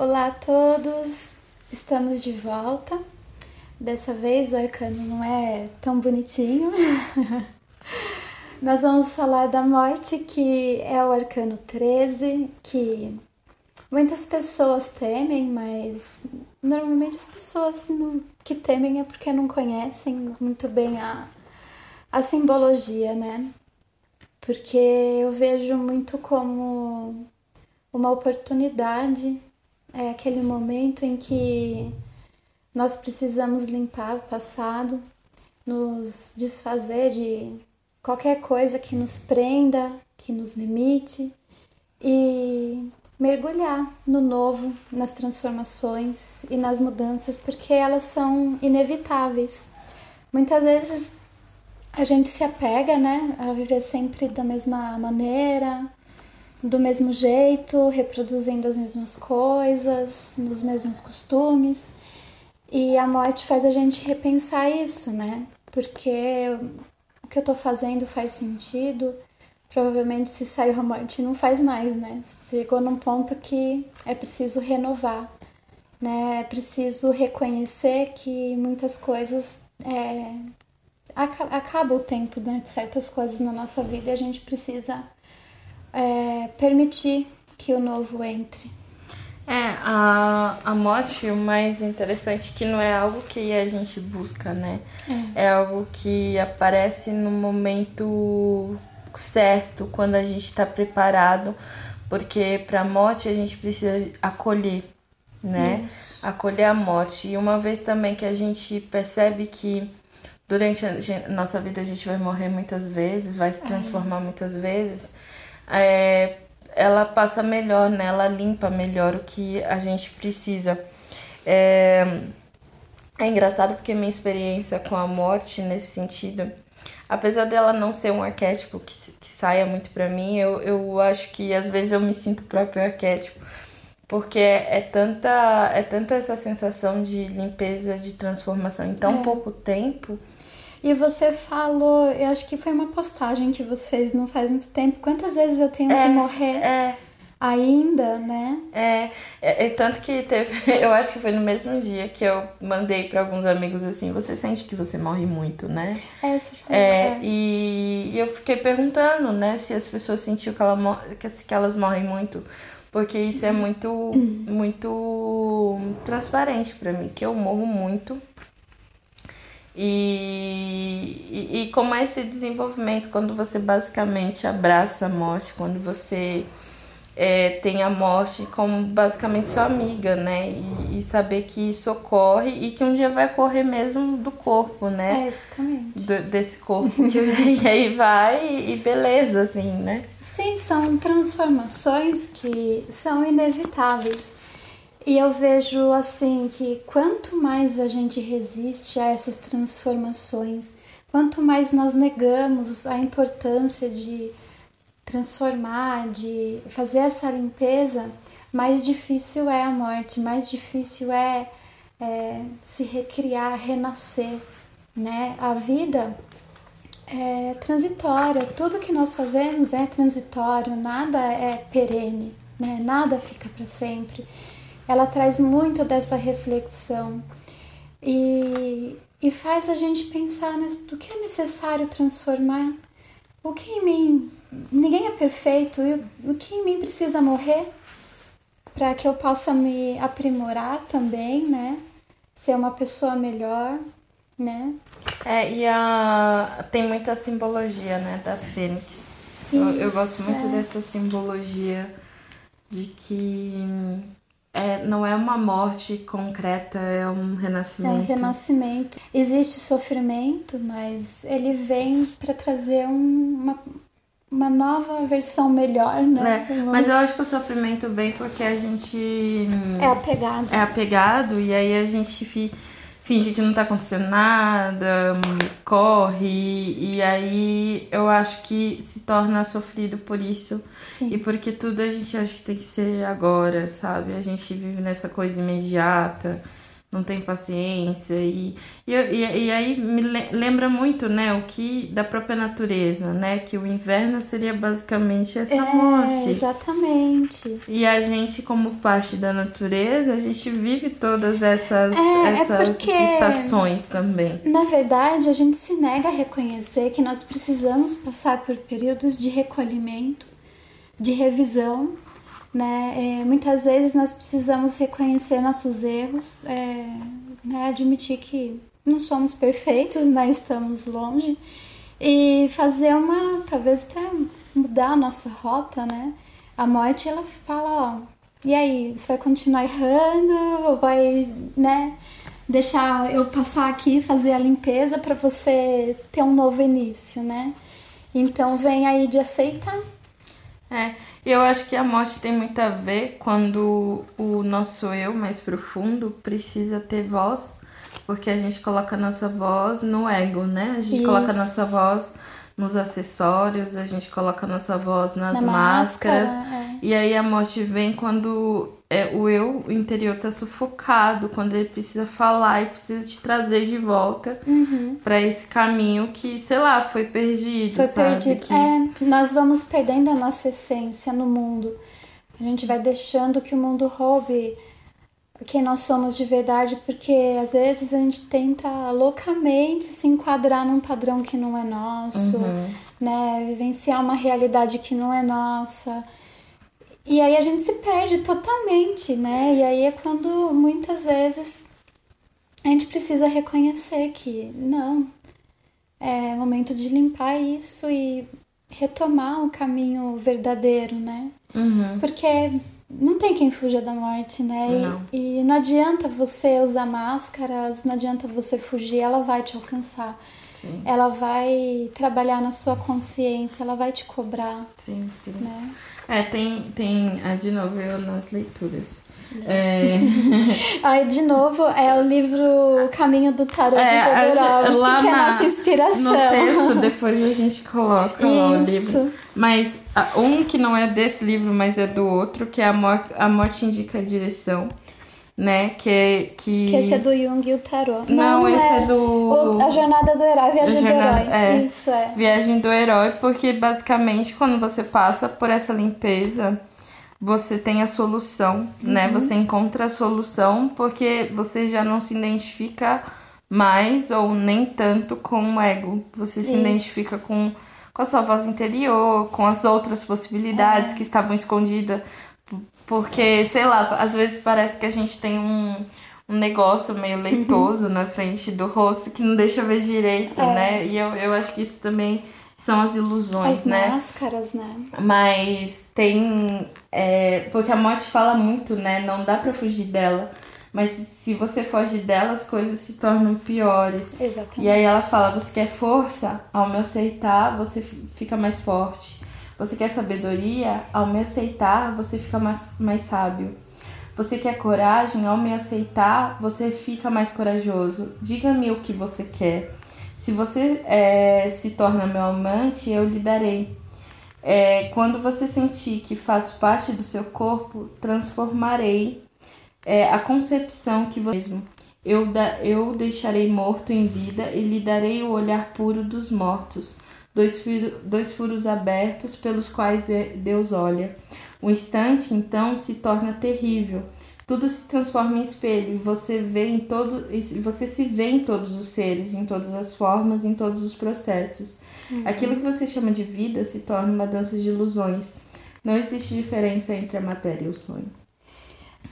Olá a todos, estamos de volta. Dessa vez o arcano não é tão bonitinho. Nós vamos falar da morte, que é o arcano 13, que muitas pessoas temem, mas normalmente as pessoas que temem é porque não conhecem muito bem a, a simbologia, né? Porque eu vejo muito como uma oportunidade, é aquele momento em que nós precisamos limpar o passado, nos desfazer de qualquer coisa que nos prenda, que nos limite e mergulhar no novo, nas transformações e nas mudanças, porque elas são inevitáveis. Muitas vezes a gente se apega, né, a viver sempre da mesma maneira, do mesmo jeito, reproduzindo as mesmas coisas, nos mesmos costumes. E a morte faz a gente repensar isso, né? Porque o que eu tô fazendo faz sentido. Provavelmente se saiu a morte não faz mais, né? Chegou num ponto que é preciso renovar, né? É preciso reconhecer que muitas coisas é, acaba o tempo né, de certas coisas na nossa vida e a gente precisa é, permitir que o novo entre. É, a, a morte, o mais interessante é que não é algo que a gente busca, né? É, é algo que aparece no momento certo, quando a gente está preparado, porque para a morte a gente precisa acolher, né? Isso. Acolher a morte. E uma vez também que a gente percebe que durante a nossa vida a gente vai morrer muitas vezes, vai se transformar é. muitas vezes, é, ela passa melhor, né? Ela limpa melhor o que a gente precisa. É, é engraçado porque minha experiência com a morte nesse sentido, apesar dela não ser um arquétipo que, que saia muito para mim, eu, eu acho que às vezes eu me sinto o próprio arquétipo porque é, é, tanta é tanta essa sensação de limpeza, de transformação em tão é. pouco tempo e você falou, eu acho que foi uma postagem que você fez não faz muito tempo. Quantas vezes eu tenho é, que morrer? É. Ainda, né? É, é, é, tanto que teve, eu acho que foi no mesmo dia que eu mandei para alguns amigos assim, você sente que você morre muito, né? É, foi, é, é. E, e, eu fiquei perguntando, né, se as pessoas sentiam que, ela, que, que elas morrem muito, porque isso é muito, muito transparente para mim, que eu morro muito e, e, e como é esse desenvolvimento quando você basicamente abraça a morte, quando você é, tem a morte como basicamente sua amiga, né? E, e, saber que isso ocorre e que um dia vai correr mesmo do corpo, né? É, exatamente. Do, desse corpo que e aí vai e beleza, assim, né? Sim, são transformações que são inevitáveis. E eu vejo assim que quanto mais a gente resiste a essas transformações, quanto mais nós negamos a importância de transformar, de fazer essa limpeza, mais difícil é a morte, mais difícil é, é se recriar, renascer, né? A vida é transitória, tudo que nós fazemos é transitório, nada é perene, né? Nada fica para sempre ela traz muito dessa reflexão e, e faz a gente pensar do que é necessário transformar, o que em mim, ninguém é perfeito, e o que em mim precisa morrer para que eu possa me aprimorar também, né? Ser uma pessoa melhor, né? É, e a, tem muita simbologia, né, da Fênix. Isso, eu, eu gosto muito é. dessa simbologia de que é, não é uma morte concreta, é um renascimento. É um renascimento. Existe sofrimento, mas ele vem para trazer um, uma, uma nova versão melhor, né? É, mas eu acho que o sofrimento vem porque a gente. É apegado. É apegado, e aí a gente fica finge que não tá acontecendo nada, corre, e aí eu acho que se torna sofrido por isso. Sim. E porque tudo a gente acha que tem que ser agora, sabe? A gente vive nessa coisa imediata não tem paciência. E, e, e, aí me lembra muito né o que da própria natureza né que o inverno seria basicamente essa é, morte. exatamente. E a gente como parte da natureza a gente vive todas essas é, é essas é estações também. na verdade a gente se nega a reconhecer que nós precisamos passar por períodos de recolhimento de revisão né? É, muitas vezes nós precisamos reconhecer nossos erros, é, né? admitir que não somos perfeitos, né? estamos longe, e fazer uma, talvez até mudar a nossa rota, né? A morte, ela fala, ó, e aí, você vai continuar errando ou vai, né, deixar eu passar aqui fazer a limpeza para você ter um novo início, né? Então vem aí de aceitar. É, eu acho que a morte tem muito a ver quando o nosso eu mais profundo precisa ter voz, porque a gente coloca a nossa voz no ego, né? A gente Isso. coloca a nossa voz nos acessórios, a gente coloca a nossa voz nas Na máscaras. Máscara, é. E aí a morte vem quando é, o eu interior tá sufocado, quando ele precisa falar e precisa te trazer de volta uhum. para esse caminho que, sei lá, foi perdido. Foi sabe? perdido. Que... É, nós vamos perdendo a nossa essência no mundo. A gente vai deixando que o mundo roube quem nós somos de verdade, porque às vezes a gente tenta loucamente se enquadrar num padrão que não é nosso, uhum. né? Vivenciar uma realidade que não é nossa. E aí a gente se perde totalmente, né? E aí é quando muitas vezes a gente precisa reconhecer que não, é momento de limpar isso e retomar o um caminho verdadeiro, né? Uhum. Porque não tem quem fuja da morte, né? Não. E, e, não adianta você usar máscaras, não adianta você fugir, ela vai te alcançar. Sim. Ela vai trabalhar na sua consciência, ela vai te cobrar. Sim, sim. Né? É, tem, tem. Ah, de novo, eu nas leituras. É. Aí, de novo, é o livro Caminho do Tarot é, de Jodorowsky, que é a nossa inspiração. No texto, depois a gente coloca lá o livro. Mas um que não é desse livro, mas é do outro, que é A Morte, a Morte Indica a Direção né? Que, que... que esse é do Jung e o Tarot. Não, Não esse é, é do. O, a Jornada do Herói, a Viagem jornada, do Herói. É, Isso é. Viagem do Herói, porque basicamente quando você passa por essa limpeza, você tem a solução, né? uhum. né? Você encontra a solução porque você já não se identifica mais ou nem tanto com o ego. Você se Isso. identifica com, com a sua voz interior, com as outras possibilidades é. que estavam escondidas porque, sei lá, às vezes parece que a gente tem um, um negócio meio leitoso na frente do rosto que não deixa ver direito, é. né? E eu, eu acho que isso também são as ilusões, as né? As máscaras, né? Mas tem. É, porque a morte fala muito, né? Não dá pra fugir dela. Mas se você foge dela, as coisas se tornam piores. Exatamente. E aí ela fala: você quer força? Ao me aceitar, você fica mais forte. Você quer sabedoria? Ao me aceitar, você fica mais, mais sábio. Você quer coragem? Ao me aceitar, você fica mais corajoso. Diga-me o que você quer. Se você é, se torna meu amante, eu lhe darei. É, quando você sentir que faço parte do seu corpo, transformarei é, a concepção que você mesmo. Eu, da, eu deixarei morto em vida e lhe darei o olhar puro dos mortos dois, dois furos abertos pelos quais Deus olha. O instante, então, se torna terrível. Tudo se transforma em espelho e você vê em todo, você se vê em todos os seres, em todas as formas, em todos os processos. Uhum. Aquilo que você chama de vida se torna uma dança de ilusões. Não existe diferença entre a matéria e o sonho.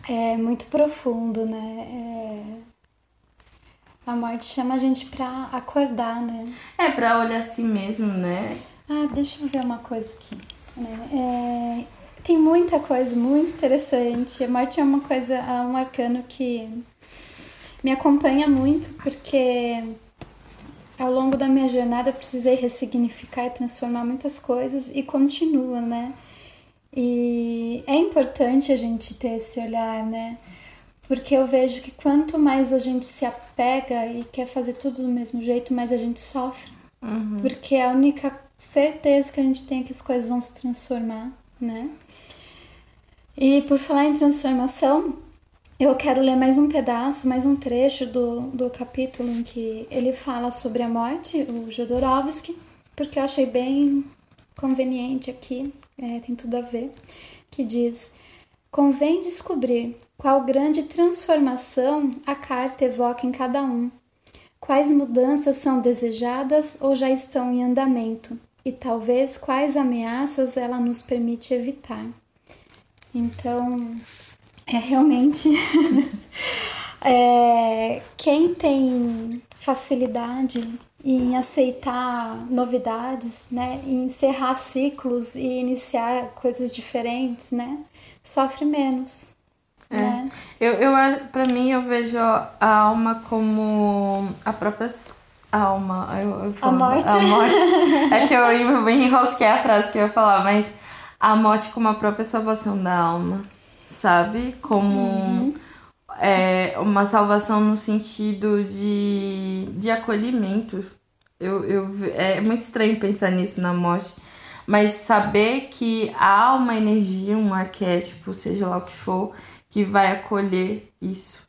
É muito profundo, né? É a morte chama a gente pra acordar, né? É, pra olhar si mesmo, né? Ah, deixa eu ver uma coisa aqui. Né? É, tem muita coisa muito interessante. A morte é uma coisa, é um arcano que me acompanha muito, porque ao longo da minha jornada eu precisei ressignificar e transformar muitas coisas e continua, né? E é importante a gente ter esse olhar, né? Porque eu vejo que quanto mais a gente se apega e quer fazer tudo do mesmo jeito, mais a gente sofre. Uhum. Porque a única certeza que a gente tem é que as coisas vão se transformar, né? E por falar em transformação, eu quero ler mais um pedaço, mais um trecho do, do capítulo em que ele fala sobre a morte, o Jodorowsky, porque eu achei bem conveniente aqui, é, tem tudo a ver, que diz: Convém descobrir qual grande transformação a carta evoca em cada um, quais mudanças são desejadas ou já estão em andamento, e talvez quais ameaças ela nos permite evitar. Então, é realmente. é, quem tem facilidade em aceitar novidades, né, em encerrar ciclos e iniciar coisas diferentes, né, sofre menos. É. Né? Eu, eu, para mim, eu vejo a alma como a própria alma. Eu, eu falo, a morte. A morte. É que eu enrosquei a frase que eu ia falar, mas a morte como a própria salvação da alma, sabe? Como uhum. é, uma salvação no sentido de, de acolhimento. Eu, eu, é muito estranho pensar nisso na morte. Mas saber que há uma energia, um arquétipo, seja lá o que for, que vai acolher isso.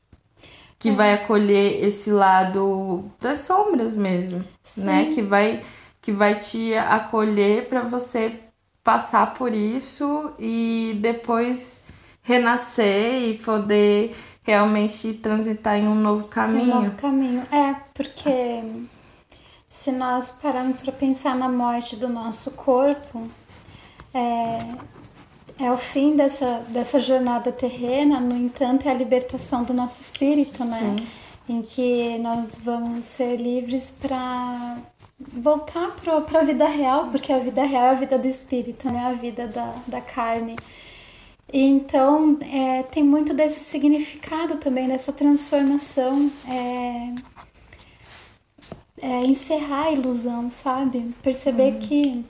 Que é. vai acolher esse lado das sombras mesmo, Sim. né? Que vai, que vai te acolher para você passar por isso e depois renascer e poder realmente transitar em um novo caminho. Um novo caminho. É, porque se nós pararmos para pensar na morte do nosso corpo, é, é o fim dessa, dessa jornada terrena, no entanto, é a libertação do nosso espírito, né? Sim. Em que nós vamos ser livres para voltar para a vida real, porque a vida real é a vida do espírito, não é a vida da, da carne. Então, é, tem muito desse significado também, dessa transformação. É, é encerrar a ilusão, sabe? Perceber uhum. que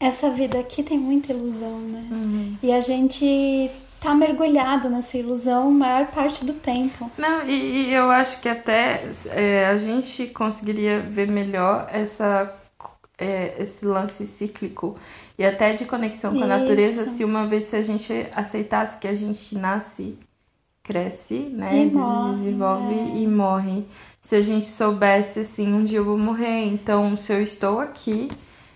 essa vida aqui tem muita ilusão, né? Uhum. E a gente tá mergulhado nessa ilusão a maior parte do tempo. Não, e, e eu acho que até é, a gente conseguiria ver melhor essa, é, esse lance cíclico e até de conexão com a natureza se uma vez se a gente aceitasse que a gente nasce, cresce, né? E morre, desenvolve né? e morre. Se a gente soubesse assim, um dia eu vou morrer, então se eu estou aqui,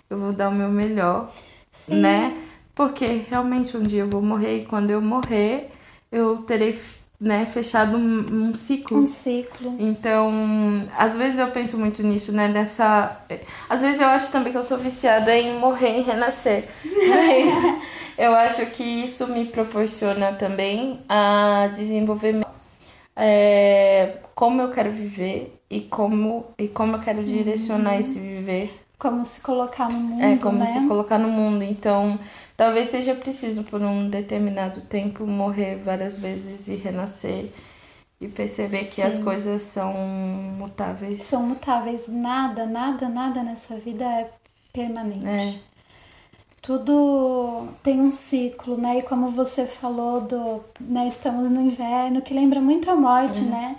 eu vou dar o meu melhor, Sim. né? Porque realmente um dia eu vou morrer e quando eu morrer, eu terei né, fechado um, um, ciclo. Um ciclo. Então, às vezes eu penso muito nisso, né? Nessa. Às vezes eu acho também que eu sou viciada em morrer e renascer. Mas eu acho que isso me proporciona também a desenvolver é, como eu quero viver e como, e como eu quero direcionar uhum. esse viver. Como se colocar no mundo. É, como né? se colocar no mundo. Então Talvez seja preciso por um determinado tempo morrer várias vezes e renascer e perceber Sim. que as coisas são mutáveis. São mutáveis. Nada, nada, nada nessa vida é permanente. É. Tudo tem um ciclo, né? E como você falou do, né, estamos no inverno, que lembra muito a morte, é. né?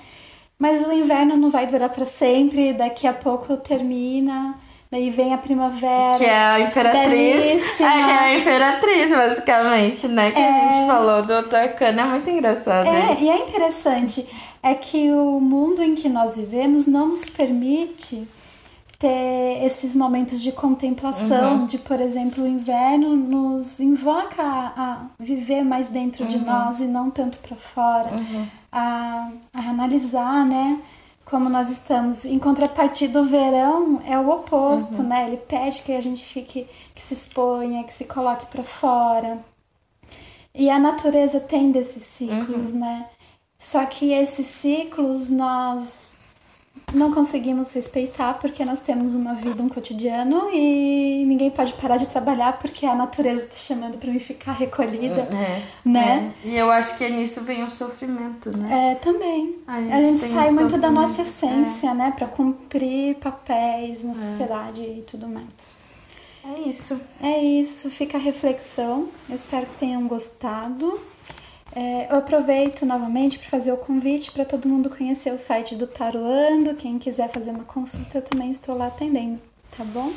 Mas o inverno não vai durar para sempre, daqui a pouco termina. Daí vem a primavera. Que é a imperatriz. Belíssima. É, que é a imperatriz, basicamente, né? Que é... a gente falou do Otacana. É muito engraçado. É, e é interessante. É que o mundo em que nós vivemos não nos permite ter esses momentos de contemplação, uhum. de, por exemplo, o inverno nos invoca a, viver mais dentro uhum. de nós e não tanto para fora, uhum. a, a analisar, né? Como nós estamos. Em contrapartida, o verão é o oposto, uhum. né? Ele pede que a gente fique, que se exponha, que se coloque para fora. E a natureza tem desses ciclos, uhum. né? Só que esses ciclos nós não conseguimos respeitar porque nós temos uma vida, um cotidiano e ninguém pode parar de trabalhar porque a natureza está chamando para mim ficar recolhida, é, né? É. E eu acho que nisso vem o sofrimento, né? É, também. A gente, a gente sai muito da nossa essência, é. né, para cumprir papéis na é. sociedade e tudo mais. É isso. É isso, fica a reflexão. Eu espero que tenham gostado. É, eu aproveito novamente para fazer o convite para todo mundo conhecer o site do Taroando. Quem quiser fazer uma consulta, eu também estou lá atendendo, tá bom?